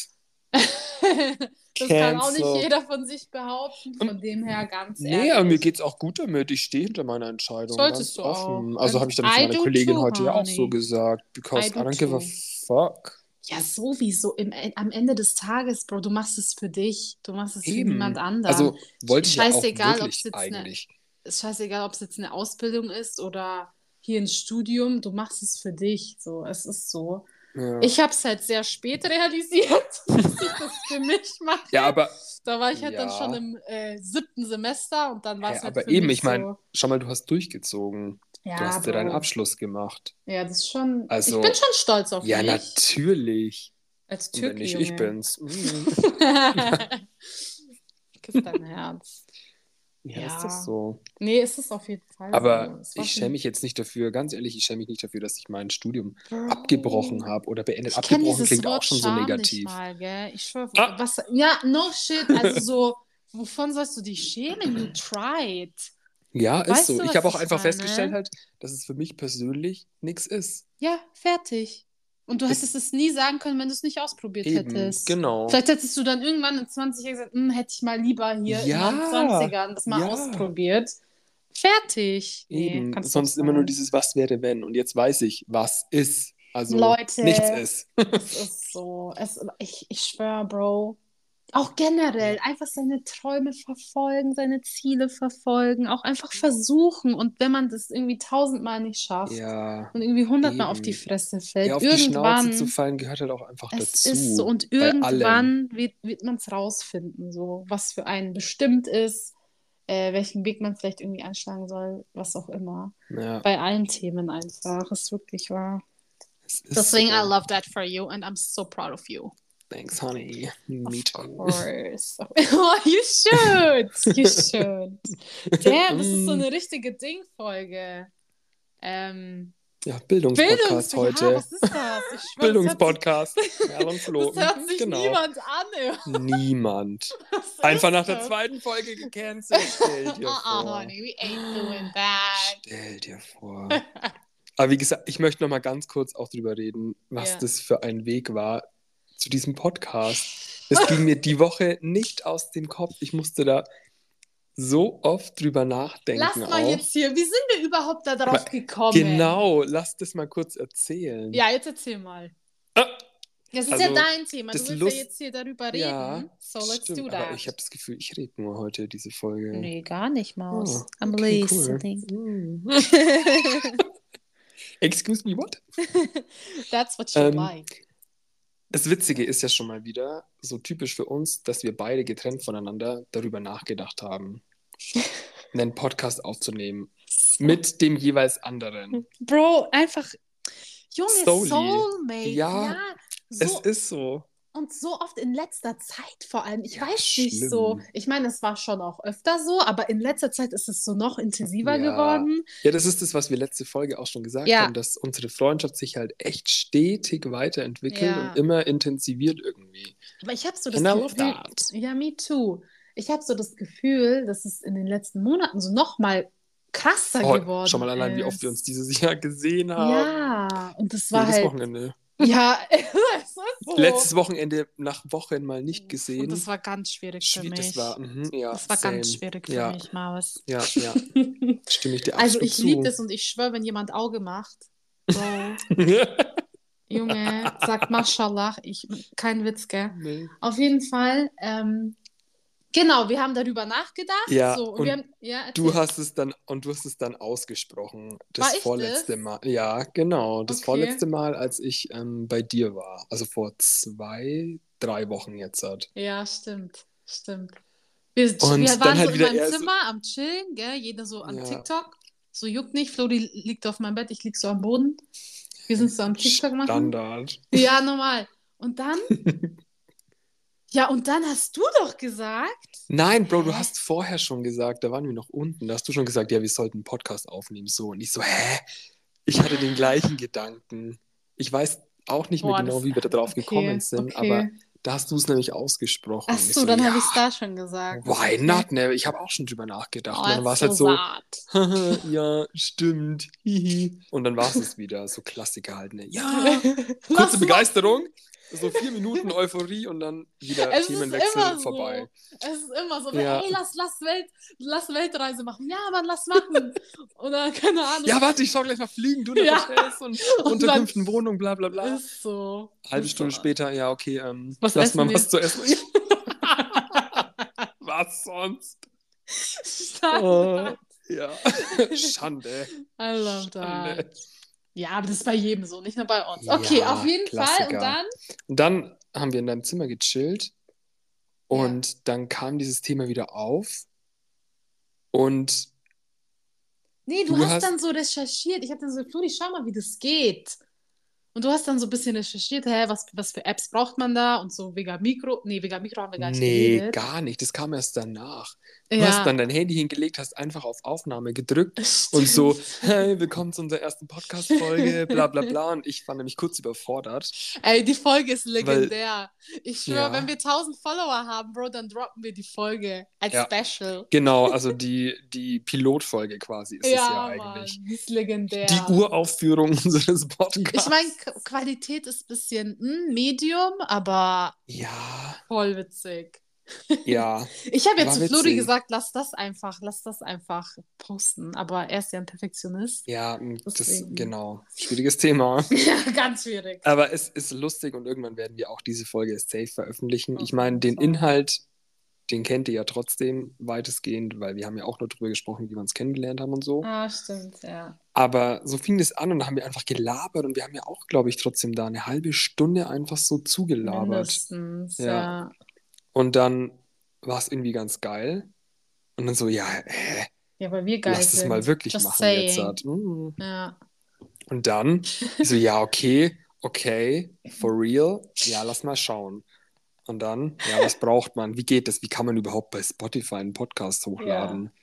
Das kann auch nicht jeder von sich behaupten. Von dem her ganz Nee, ehrlich. aber mir geht's auch gut damit. Ich stehe hinter meiner Entscheidung. Solltest ganz du offen. auch. Also habe ich dann zu I meiner Kollegin too, heute ja auch so gesagt. Because I I, do don't give a too. fuck. Ja, sowieso. Im, am Ende des Tages, Bro, du machst es für dich. Du machst es für Eben. niemand anderen. Also wollte ich ja auch Scheißegal, wirklich eine- eigentlich. ist scheißegal, ob es jetzt eine Ausbildung ist oder hier ein Studium. Du machst es für dich. So, es ist so. Ja. Ich habe es halt sehr spät realisiert, dass ich das für mich mache. ja, aber Da war ich halt dann Ja. schon im äh, siebten Semester und dann war es halt aber eben, ich mein, so, schau mal, du hast durchgezogen. ja, du hast dir deinen. Abschluss gemacht. Ja, das ist schon. Also- ich bin schon stolz auf Ja, mich. natürlich. Als Türke, wenn nicht, Junge. ich bin's. Mhm. Küss dein Herz. Ja, Ja. ist doch so. Nee, ist es auf jeden Fall. so. Aber war ich schäme mich jetzt nicht dafür, ganz ehrlich, ich schäme mich nicht dafür, dass ich mein Studium Bro. abgebrochen habe oder beendet. Ich kenne Abgebrochen dieses klingt Wort auch schon so Scham negativ. Nicht mal, gell? Ich schwöre, Ah. was, ja, no shit, also so, wovon sollst du dich schämen? You tried. Ja, ist Weißt so. du, ich habe auch ich einfach meine? festgestellt, halt, dass es für mich persönlich nichts ist. Ja, fertig. Und du Es- hättest es nie sagen können, wenn du es nicht ausprobiert Eben, hättest. genau. Vielleicht hättest du dann irgendwann in 20 Jahren gesagt, "Hm, hätte ich mal lieber hier Ja, in meinen 20ern das mal ja. ausprobiert. Fertig. Nee, Eben, du sonst immer nur dieses Was wäre wenn. Und jetzt weiß ich, was ist. Also Leute. nichts ist. Es ist so. Es, ich ich schwöre, Bro. Auch generell einfach seine Träume verfolgen, seine Ziele verfolgen, auch einfach versuchen. Und wenn man das irgendwie tausendmal nicht schafft Ja. und irgendwie hundertmal auf die Fresse fällt, Ja, auf die irgendwann. Schnauze zu fallen gehört halt auch einfach Es dazu. ist so, und irgendwann wird, wird man es rausfinden, so was für einen bestimmt ist, äh, welchen Weg man vielleicht irgendwie einschlagen soll, was auch immer. Ja, Bei allen Themen einfach, ist wirklich wahr. Deswegen, so. I love that for you and I'm so proud of you. Thanks, honey. Me Of too. course. Oh, you should. You should. Damn, das ist so eine richtige Ding-Folge. Ähm, Ja, Bildungspodcast Bildungs Ja, heute. was ist das? Bildungspodcast. Flo. das hört sich genau. niemand an. Niemand. Einfach nach der das? zweiten Folge gecancelt. Stell dir Uh-uh, vor. honey, we ain't doing that. Stell dir vor. Aber wie gesagt, ich möchte noch mal ganz kurz auch drüber reden, was Ja. das für ein Weg war zu diesem Podcast. Es ging mir die Woche nicht aus dem Kopf. Ich musste da so oft drüber nachdenken. Lass mal auch. jetzt hier, wie sind wir überhaupt da drauf Ma- gekommen? Genau, lass das mal kurz erzählen. Ja, jetzt erzähl mal. Ah, Das ist Also, ja dein Thema. Du das willst Lust- ja jetzt hier darüber reden. Ja, so let's stimmt, do aber that. ich habe das Gefühl, ich rede nur heute diese Folge. Nee, gar nicht, Maus. Oh, I'm okay, listening. Cool. Mm. Excuse me, what? That's what you Ähm, like. Das Witzige ist ja schon mal wieder so typisch für uns, dass wir beide getrennt voneinander darüber nachgedacht haben, einen Podcast aufzunehmen mit dem jeweils anderen. Bro, einfach. Junge. Soulmate. Ja, Ja, Es so, ist so. Und so oft in letzter Zeit vor allem. Ich Ja, weiß schlimm. nicht so. Ich meine, es war schon auch öfter so, aber in letzter Zeit ist es so noch intensiver Ja. geworden. Ja, das ist das, was wir letzte Folge auch schon gesagt Ja. haben, dass unsere Freundschaft sich halt echt stetig weiterentwickelt und immer intensiviert irgendwie. Aber ich habe so das love Gefühl. that. Ja, me too. Ich habe so das Gefühl, dass es in den letzten Monaten so noch mal krasser Oh, geworden schau mal allein, ist. wie oft wir uns dieses Jahr gesehen haben. Ja, und das war Jedes halt. Wochenende. Ja, es ist so. Letztes Wochenende nach Wochen mal nicht Und gesehen. das war ganz schwierig für Schwie- mich. Das war, mhm, ja, Das war ganz schwierig für ja, mich, Maus. Ja, ja, stimme ich dir Also absolut ich zu. liebe das und ich schwöre, wenn jemand Auge macht, Bro, Junge, sagt Mashallah, ich, kein Witz, gell? nee. Auf jeden Fall, ähm, genau, wir haben darüber nachgedacht. Ja, so, und und haben, ja, Du hast es dann und du hast es dann ausgesprochen. Das vorletzte das? Mal. Ja, genau. Das Okay. vorletzte Mal, als ich ähm, bei dir war. Also vor zwei, drei Wochen jetzt hat. Ja, stimmt, stimmt. Wir, Und wir waren halt so in meinem eher so- Zimmer am Chillen, gell? Jeder so an Ja. TikTok. So juckt nicht. Flori liegt auf meinem Bett, ich lieg so am Boden. Wir sind so am TikTok machen. Standard. Ja, normal. Und dann? ja, und dann hast du doch gesagt. Nein, Bro, du hast vorher schon gesagt, da waren wir noch unten, da hast du schon gesagt, ja, wir sollten einen Podcast aufnehmen. So. Und ich so, hä? Ich hatte den gleichen Gedanken. Ich weiß auch nicht mehr Boah, genau, das- wie wir da drauf okay, gekommen sind, okay. aber da hast du es nämlich ausgesprochen. Ach ich so, dann ja, habe ich es da schon gesagt. Why not? Ne? Ich habe auch schon drüber nachgedacht. Oh, und dann war es ist halt so, ja, stimmt. Und dann war es es wieder. So Klassiker halt, ne? Ja, kurze Begeisterung, so vier Minuten Euphorie und dann wieder Es Themenwechsel vorbei. so. Es ist immer so. Ja. Ey, lass, lass, Welt, lass Weltreise machen. Ja, Mann, lass machen. Oder keine Ahnung. Ja, warte, ich schau gleich mal fliegen, du in Ja. Hotels und Und Unterkünften, Wohnung, bla bla bla. Ist so. Halbe Stunde so. später, ja, okay, ähm, Was lass mal wir? was zu essen. was sonst? Stark. Oh, ja, Schande. I love Schande. that. Ja, aber das ist bei jedem so, nicht nur bei uns. Okay, Ja, auf jeden Fall. Klassiker. Und dann? Und dann haben wir in deinem Zimmer gechillt und dann kam dieses Thema wieder auf und Nee, du, Du hast, hast- dann so recherchiert. Ich habe dann so, Flori, schau mal, wie das geht. Und du hast dann so ein bisschen recherchiert, hä, was, was für Apps braucht man da und so Vega Mikro. Nee, Vega Mikro haben wir gar nicht nee, geredet. gar nicht, das kam erst danach. Du ja. hast dann dein Handy hingelegt, hast einfach auf Aufnahme gedrückt und so, hey, willkommen zu unserer ersten Podcast-Folge, bla bla bla. Und ich war nämlich kurz überfordert. Ey, die Folge ist legendär. ich schwöre, Ja. wenn wir 1000 Follower haben, Bro, dann droppen wir die Folge als Ja. Special. Genau, also die, die Pilotfolge quasi ist es ja eigentlich. Mann, die ist legendär. Die Uraufführung unseres Podcasts. Ich meine, Qualität ist ein bisschen hm, Medium, aber ja, voll witzig. ja. Ich habe jetzt zu Flori gesagt, lass das einfach, lass das einfach posten. Aber er ist ja ein Perfektionist. Ja, das Deswegen. genau. Schwieriges Thema. Ja, ganz schwierig. Aber es ist lustig und irgendwann werden wir auch diese Folge safe veröffentlichen. Auf Ich meine, den Fall. Inhalt, den kennt ihr ja trotzdem weitestgehend, weil wir haben ja auch nur drüber gesprochen, wie wir uns kennengelernt haben und so. Ah, stimmt, ja. Aber so fing das an und da haben wir einfach gelabert und wir haben ja auch, glaube ich, trotzdem da eine halbe Stunde einfach so zugelabert. Mindestens, Ja. ja. Und dann war es irgendwie ganz geil. Und dann so, ja, hä, Ja, weil wir geil lass es sind. mal wirklich Just machen saying. jetzt. Halt. Mm. Ja. Und dann so, ja, okay, okay, for real, ja, lass mal schauen. Und dann, ja, was braucht man? Wie geht das? Wie kann man überhaupt bei Spotify einen Podcast hochladen?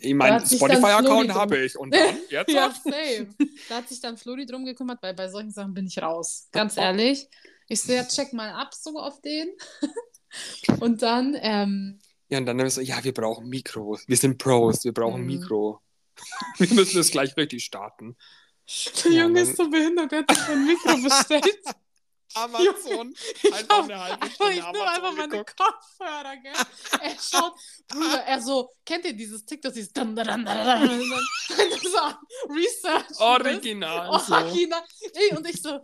Ich meine, Spotify-Account habe ich. Und dann, jetzt? Ja, same. Da hat sich dann Flori drum gekümmert, weil bei solchen Sachen bin ich raus. Ganz ehrlich. Ich so, ja, check mal ab, so auf den. Und dann, ähm, Ja, und dann haben wir so, ja, wir brauchen Mikros. Wir sind Pros, wir brauchen Mhm. Mikro. Wir müssen das gleich richtig starten. der Ja, Junge dann- ist so behindert, der hat sich ein Mikro bestellt. Amazon. Ich Einfach eine halbe einfach, Stunde ich nehme Amazon einfach meine geguckt. Kopfhörer, gell? Er schaut, Bruder, er so, kennt ihr dieses TikTok, dieses dun, dun, dun, so Research? Original. So. Original. Ey, und ich so.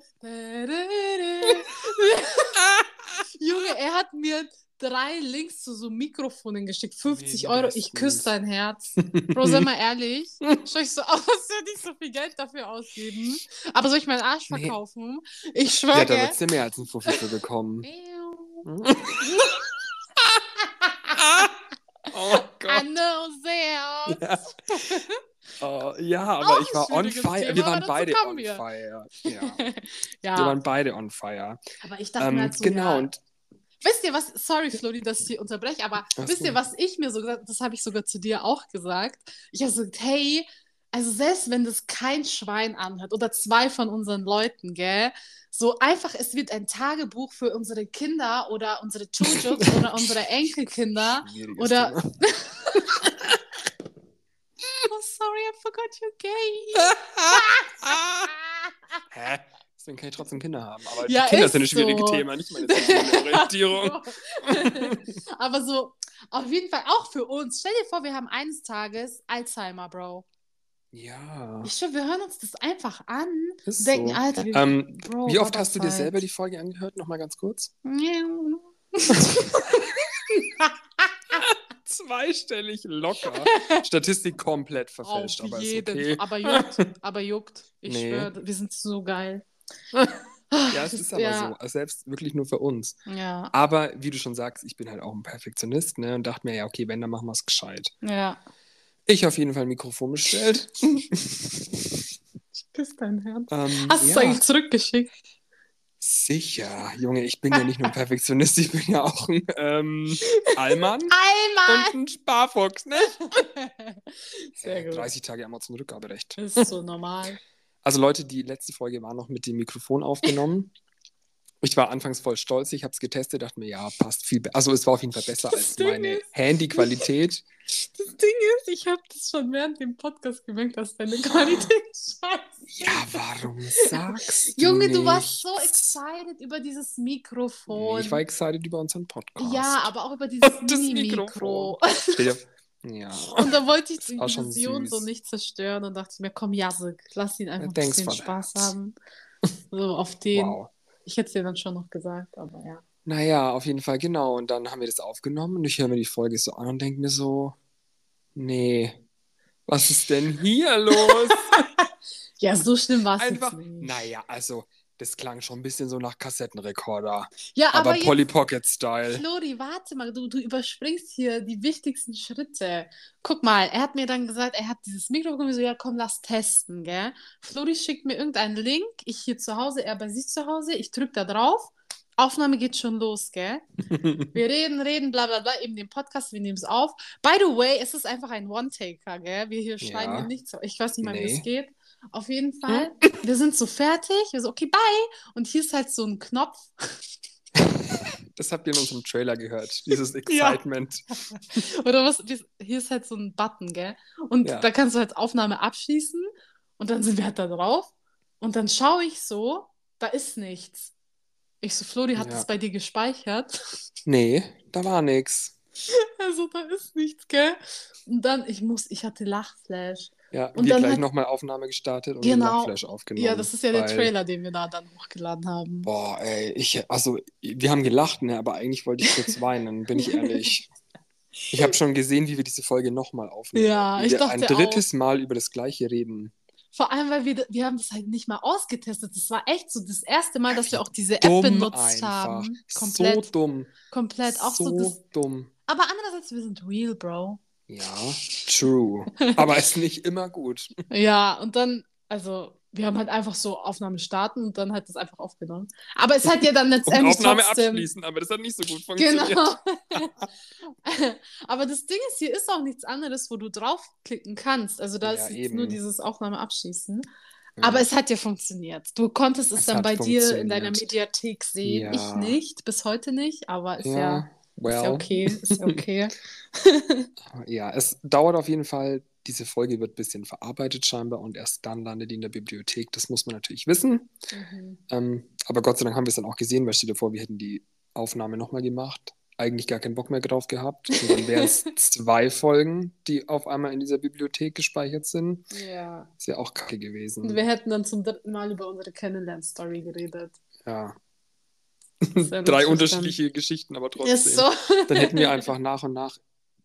Junge, er hat mir drei Links zu so Mikrofonen geschickt. 50 Nee, Euro. Ich küsse dein Herz. Bro, sei mal ehrlich. Schau ich so aus, würde ich so viel Geld dafür ausgeben. Aber soll ich meinen Arsch Nee. verkaufen? Ich Ja, schwöre. da wird du mehr als ein Fuffi für bekommen. Ew. oh I Gott. know sehr. Ja. Oh, ja, aber ich war on fire. Thema, wir waren beide on wir. fire. Ja. Wir ja, waren beide on fire. aber ich dachte mir Ähm, halt so, genau, ja, und Wisst ihr was? Sorry, Flori, dass ich hier unterbreche, aber Ach wisst so. ihr, was ich mir so gesagt das habe ich sogar zu dir auch gesagt. Ich habe gesagt, hey, also selbst wenn das kein Schwein anhört oder zwei von unseren Leuten, gell, so einfach, es wird ein Tagebuch für unsere Kinder oder unsere Children oder unsere Enkelkinder. Oder-. Oh, sorry, I forgot you're gay. Hä? Deswegen kann ich trotzdem Kinder haben. Aber Ja, Kinder ist sind ein schwieriges so. Thema, nicht meine sexuelle Orientierung. Aber so, auf jeden Fall auch für uns. Stell dir vor, wir haben eines Tages Alzheimer, Bro. Ja. Ich schwör, wir hören uns das einfach an. Ist denken, so. Alter, wir, Ähm, Bro, Wie oft hast du dir selber die Folge angehört? Nochmal ganz kurz. Zweistellig locker. Statistik komplett Auf verfälscht, aber jeden ist okay. Aber juckt, aber juckt. Ich Nee. schwöre, wir sind so geil. Ja, es ist aber ja, so. Selbst wirklich nur für uns. Ja, Aber wie du schon sagst, ich bin halt auch ein Perfektionist, ne? Und dachte mir, ja, okay, wenn, dann machen wir es gescheit. ja. Ich auf jeden Fall ein Mikrofon bestellt. Ich küsse dein Herz. ähm, Hast du es ja, eigentlich zurückgeschickt? sicher. Junge, ich bin ja nicht nur ein Perfektionist, ich bin ja auch ein ähm, Allmann Einmal! und ein Sparfuchs, ne? Sehr Äh, gut. 30 Tage Amazon Rückgaberecht. Ist so normal. Also Leute, die letzte Folge war noch mit dem Mikrofon aufgenommen. Ich war anfangs voll stolz, ich habe es getestet, dachte mir, ja, passt viel besser. Also es war auf jeden Fall besser Das als Ding meine Handyqualität. Das Ding ist, ich habe das schon während dem Podcast gemerkt, dass deine Qualität scheiße ist. Ja, warum sagst du Junge, du nichts? warst so excited über dieses Mikrofon. Ich war excited über unseren Podcast. ja, aber auch über dieses Mini-Mikro. Dir- Ja. Und da wollte ich die Illusion so nicht zerstören und dachte mir, komm, Jasek, lass ihn einfach ein bisschen. Spaß haben. So auf den. Wow. Ich hätte es dir dann schon noch gesagt, aber ja. Naja, auf jeden Fall, genau. Und dann haben wir das aufgenommen und ich höre mir die Folge so an und denke mir so, nee, was ist denn hier los? Ja, so schlimm war es nicht. naja, also, das klang schon ein bisschen so nach Kassettenrekorder. Ja, aber, Aber, Polly Pocket Style. Flori, warte mal, du, du überspringst hier die wichtigsten Schritte. Guck mal, er hat mir dann gesagt, er hat dieses Mikrofon ich so, ja komm, lass testen, gell? Flori schickt mir irgendeinen Link, ich hier zu Hause, er bei sich zu Hause, ich drück da drauf, Aufnahme geht schon los, gell? Wir reden, reden, bla bla bla, eben den Podcast, wir nehmen es auf. By the way, es ist einfach ein One-Taker, gell? Wir hier schneiden Ja. hier nichts, ich weiß nicht mal, wie Nee. es geht. Auf jeden Fall, wir sind so fertig, wir so, okay, bye. Und hier ist halt so ein Knopf, Das habt ihr in unserem Trailer gehört, dieses Ja. Excitement. Oder was? Hier ist halt so ein Button, gell? Und Ja. da kannst du halt Aufnahme abschließen und dann sind wir halt da drauf. Und dann schaue ich so, da ist nichts. Ich so, Flori, hat Ja. das bei dir gespeichert? Nee, da war nix. Also da ist nichts, gell? Und dann, ich muss, ich hatte Lachflash. Ja, Und wir dann gleich hat- nochmal Aufnahme gestartet und Genau. Lachflash aufgenommen. Ja, das ist ja der weil- Trailer, den wir da dann hochgeladen haben. Boah, ey, ich, also, wir haben gelacht, ne, aber eigentlich wollte ich kurz weinen, bin ich ehrlich. Ich habe schon gesehen, wie wir diese Folge nochmal aufnehmen. Ja, ich wir ein dachte drittes Mal über das Gleiche reden. Vor allem, weil wir, wir haben das halt nicht mal ausgetestet. Das war echt so das erste Mal, dass wir auch diese App Dumm benutzt einfach. haben. Komplett, So dumm. komplett. Auch so, so das. dumm. Aber andererseits, wir sind real, Bro. Ja, true. aber ist nicht immer gut. Ja, und dann, also, wir haben halt einfach so Aufnahme starten und dann hat das einfach aufgenommen. Aber es hat ja dann Und letztendlich Aufnahme trotzdem... abschließen, aber das hat nicht so gut funktioniert. Genau. Aber das Ding ist, hier ist auch nichts anderes, wo du draufklicken kannst. Also da Ja, ist jetzt nur dieses Aufnahme abschließen. Ja. Aber es hat ja funktioniert. Du konntest es, Es dann bei dir in deiner. Mediathek sehen. Ja. Ich nicht, bis heute nicht, aber ist ja, ist well. ja okay. Ist okay. Ja, es dauert auf jeden Fall. Diese Folge wird ein bisschen verarbeitet scheinbar und erst dann landet die in der Bibliothek. Das muss man natürlich wissen. mhm. Ähm, aber Gott sei Dank haben wir es dann auch gesehen, weil stell dir vor, wir hätten die Aufnahme nochmal gemacht. Eigentlich gar keinen Bock mehr drauf gehabt. Und dann wären es zwei Folgen, die auf einmal in dieser Bibliothek gespeichert sind. Ja. Ist ja auch kacke Und gewesen. wir hätten dann zum dritten Mal über unsere Kennenlern-Story geredet. Ja. Drei unterschiedliche Geschichten, aber trotzdem. So. Dann hätten wir einfach nach und nach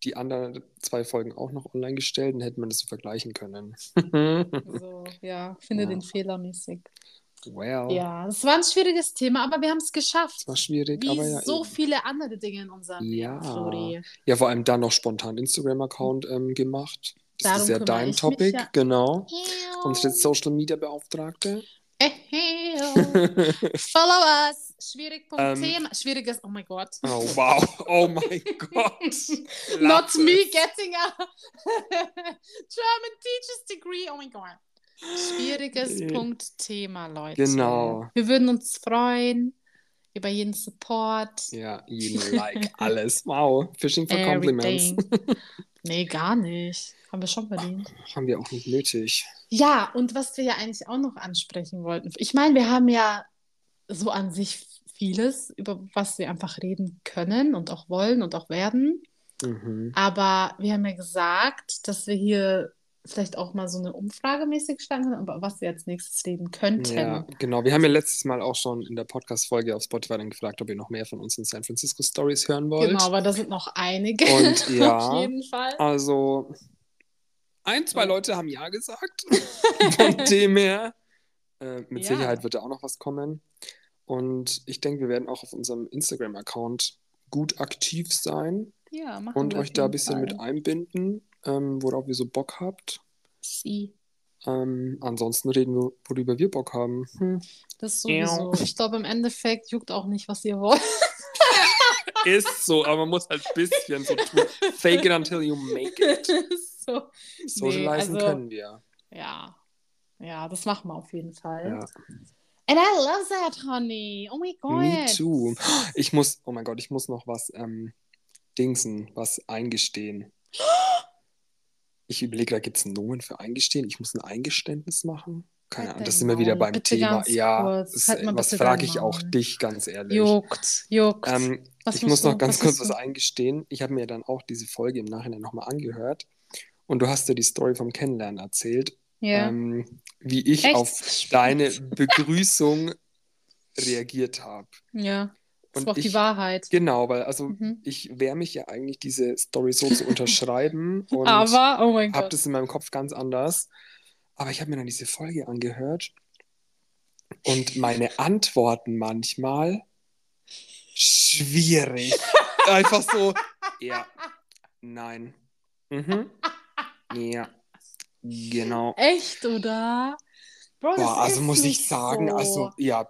die anderen zwei Folgen auch noch online gestellt und hätten wir das so vergleichen können. so, ja, finde Ja. den Fehler mäßig. Well, Ja, das war ein schwieriges Thema, aber wir haben es geschafft. das war schwierig, Wie aber ja. so eben. viele andere Dinge in unserem Ja. Leben, Flori. Ja, vor allem dann noch spontan Instagram-Account ähm, gemacht. Das Darum ist ja dein Topic, ja. genau. Unsere Social Media Beauftragte. Follow us. Schwierig. Punkt Ähm. Thema. Schwieriges. Oh mein Gott. Oh wow, oh mein Gott. Not me getting a German Teacher's Degree. Oh mein Gott. Schwieriges. Punkt Thema, Leute. Genau. Wir würden uns freuen über jeden Support. Ja, jeden Like, alles. Wow, Fishing for Compliments. Nee, gar nicht. Haben wir schon verdient. Haben wir auch nicht nötig. Ja, und was wir ja eigentlich auch noch ansprechen wollten. Ich meine, wir haben ja so an sich vieles, über was wir einfach reden können und auch wollen und auch werden. Mhm. Aber wir haben ja gesagt, dass wir hier vielleicht auch mal so eine Umfrage mäßig starten über was wir als nächstes reden könnten. Ja, genau. Wir haben ja letztes Mal auch schon in der Podcast-Folge auf Spotify dann gefragt, ob ihr noch mehr von uns in San Francisco Stories hören wollt. Genau, aber da sind noch einige. Und ja, Auf jeden Fall. Also, ein, zwei Leute haben Ja gesagt. Von dem her, äh, mit Ja. Sicherheit wird da auch noch was kommen. Und ich denke, wir werden auch auf unserem Instagram-Account gut aktiv sein Ja, machen und wir euch da ein bisschen Fall. mit einbinden, ähm, worauf ihr so Bock habt. Sie. Ähm, ansonsten reden wir, worüber wir Bock haben. Hm. Das sowieso. Ich glaube, im Endeffekt juckt auch nicht, was ihr wollt. Ist so, aber man muss halt ein bisschen so tun. Fake it until you make it. so. Socializen also- können wir. Ja. Ja, das machen wir auf jeden Fall. Ja. And I love that, honey. Oh my God. Me too. Ich muss, oh mein Gott, ich muss noch was ähm, dingsen, was eingestehen. Ich überlege, da gibt es einen Nomen für eingestehen. Ich muss ein Eingeständnis machen. Keine Halt Ahnung, das sind wir wieder beim Bitte Thema. Ja, kurz. das, Halt was frage ich auch dich, ganz ehrlich. Juckt, juckt. Ähm, ich muss noch du- ganz was kurz was eingestehen. Ich habe mir dann auch diese Folge im Nachhinein nochmal angehört. Und du hast ja die Story vom Kennenlernen erzählt, Ja. ähm, wie ich Echt? auf deine Begrüßung reagiert habe. ja. Das Und war auch die ich- Wahrheit. Genau, weil also Mhm. ich wehre mich ja eigentlich, diese Story so zu unterschreiben und Aber, oh mein habe Gott. das in meinem Kopf ganz anders. Aber ich habe mir dann diese Folge angehört und meine Antworten manchmal schwierig. Einfach so, ja, nein, mhm, ja, genau. Echt, oder? Bro, Boah, also muss ich sagen, so. also ja,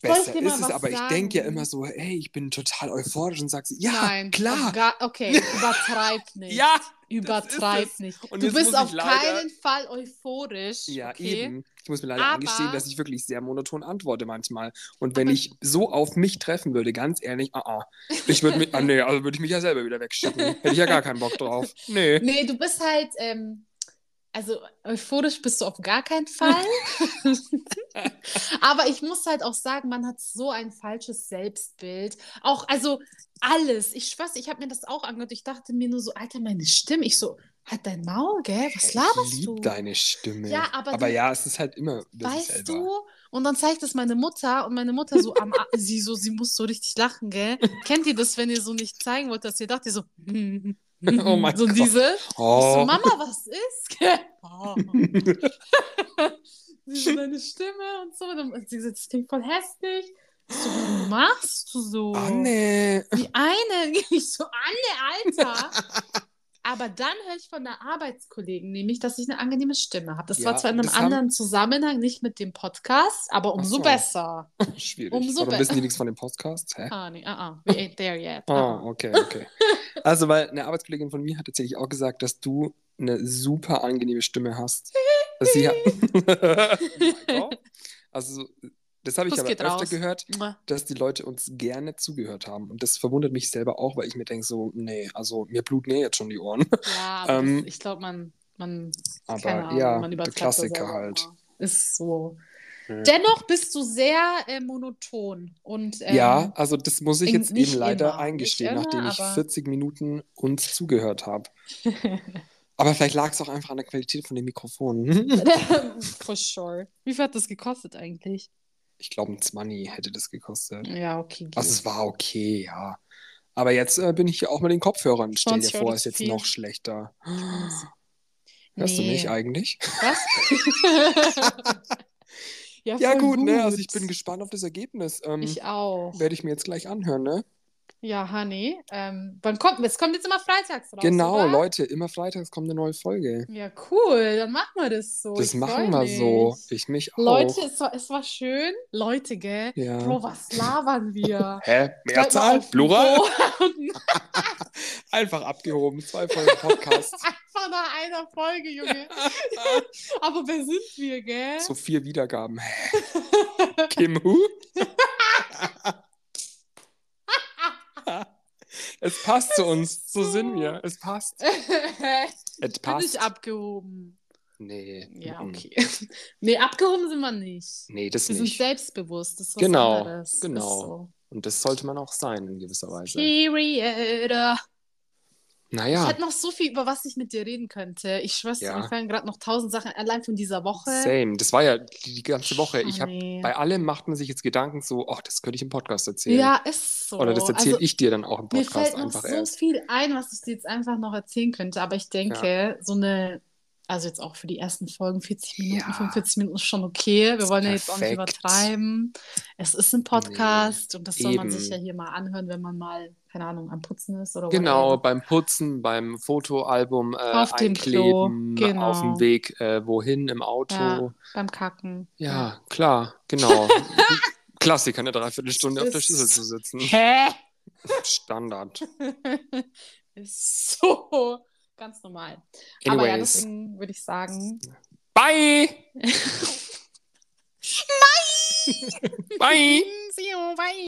besser ist es, aber ich denke ja sagen? immer so, hey, ich bin total euphorisch und sag so, ja, Nein, klar. Gar, okay, übertreib nicht. Ja, Übertreib nicht. Und du bist auf keinen Fall euphorisch. Ja, okay? eben. Ich muss mir leider Aber- eingestehen, dass ich wirklich sehr monoton antworte manchmal. Und wenn ich so auf mich treffen würde, ganz ehrlich, ah, ah, ich würde mich, ah, nee, also würde ich mich ja selber wieder wegschicken. Hätte ich ja gar keinen Bock drauf. Nee. Nee, du bist halt, ähm, also euphorisch bist du auf gar keinen Fall. Aber ich muss halt auch sagen, man hat so ein falsches Selbstbild. Auch, also alles. Ich schwör's, ich habe mir das auch angehört. Ich dachte mir nur so, Alter, meine Stimme. Ich so, halt dein Maul, gell? Was ich laberst lieb du? deine Stimme. Ja, aber aber du- ja, es ist halt immer Weißt du? Und dann zeigt es meine Mutter und meine Mutter so am sie so, sie muss so richtig lachen, gell? Kennt ihr das, wenn ihr so nicht zeigen wollt, dass ihr dacht, ihr so, Oh mein so Gott. diese? Oh. Mama, was ist? Oh. sie so, deine Stimme und so. Und sie so, das klingt voll hässlich. Ich so, warum machst du so? Anne. Die eine, ich so, Anne, Alter. Aber dann höre ich von der Arbeitskollegen nämlich, dass ich eine angenehme Stimme habe. Das Ja, war zwar in einem das haben- anderen Zusammenhang, nicht mit dem Podcast, aber umso so. besser. Schwierig. Umso Warum be- wissen die nichts von dem Podcast? Hä? Ah, nee, ah, ah. We ain't there yet. Oh, Ah. okay, okay. Also, weil eine Arbeitskollegin von mir hat tatsächlich auch gesagt, dass du eine super angenehme Stimme hast. Sie ja. also, das habe ich Kuss aber öfter raus. gehört, dass die Leute uns gerne zugehört haben. Und das verwundert mich selber auch, weil ich mir denke, so, nee, also mir bluten eh jetzt schon die Ohren. Ja, aber Ähm, das, ich glaube, man, man, aber keine Ahnung, ja, man der Klassiker halt. Ist so. Dennoch bist du sehr äh, monoton und ähm, ja, also das muss ich in- jetzt eben leider immer, eingestehen, immer, nachdem ich aber- 40 Minuten uns zugehört habe. Aber vielleicht lag es auch einfach an der Qualität von dem Mikrofon. For sure. Wie viel hat das gekostet eigentlich? Ich glaube, ein 20 hätte das gekostet. Ja, okay. Also es war okay, ja. Aber jetzt äh, bin ich hier auch mit den Kopfhörern. Stell dir 20 vor, ist jetzt viel. noch schlechter. Hörst du mich eigentlich? Was? ja, Ja, voll gut, ne? Also ich bin gespannt auf das Ergebnis. Ähm, Ich auch. Werde ich mir jetzt gleich anhören, ne? Ja, Honey. Ähm, wann kommt es? kommt jetzt immer freitags raus. genau, oder? Leute, immer freitags kommt eine neue Folge. Ja, cool. Dann machen wir das so. das Ich machen wir so. Ich mich auch. Leute, es war, es war schön. Leute, gell? Ja. Bro, was labern wir? Hä? Mehrzahl? Plural? Einfach abgehoben. Zwei Folgen Podcast. Einfach nach einer Folge, Junge. Aber wer sind wir, gell? so vier Wiedergaben. Kim Hu? Es passt zu uns. So sind wir. Es passt. Es Bin ich passt. abgehoben. Nee. Ja, okay. Nee, abgehoben sind wir nicht. Nee, das Wir sind nicht. selbstbewusst. Das ist was Genau, anderes. genau. Ist so. Und das sollte man auch sein in gewisser Weise. Period. Ich Naja, hätte noch so viel, über was ich mit dir reden könnte. Ich schwör's Ja. mir fallen gerade noch tausend Sachen allein von dieser Woche. same. Das war ja die, ganze Woche. Oh, Ich habe nee. bei allem macht man sich jetzt Gedanken so, ach, das könnte ich im Podcast erzählen. Ja, ist so. Oder das erzähle also, ich dir dann auch im Mir Podcast fällt noch einfach so erst. viel ein, was ich dir jetzt einfach noch erzählen könnte. Aber ich denke, so eine, also jetzt auch für die ersten Folgen, 40 Minuten, Ja. 45 Minuten ist schon okay. Wir Ist wollen ja jetzt auch nicht übertreiben. Es ist ein Podcast und das soll man eben. sich ja hier mal anhören, wenn man mal, keine Ahnung, am Putzen ist oder Genau, whatever. beim Putzen, beim Fotoalbum äh, Auf dem einkleben, genau. auf dem Weg äh, wohin im Auto. Ja, Ja, beim Kacken. klar, genau. Klassiker, eine Dreiviertelstunde auf der Ist- Schüssel zu sitzen. Hä? Standard. ist so ganz normal. Aber ja, Anyways. deswegen würde ich sagen, Bye! Bye! see you, bye.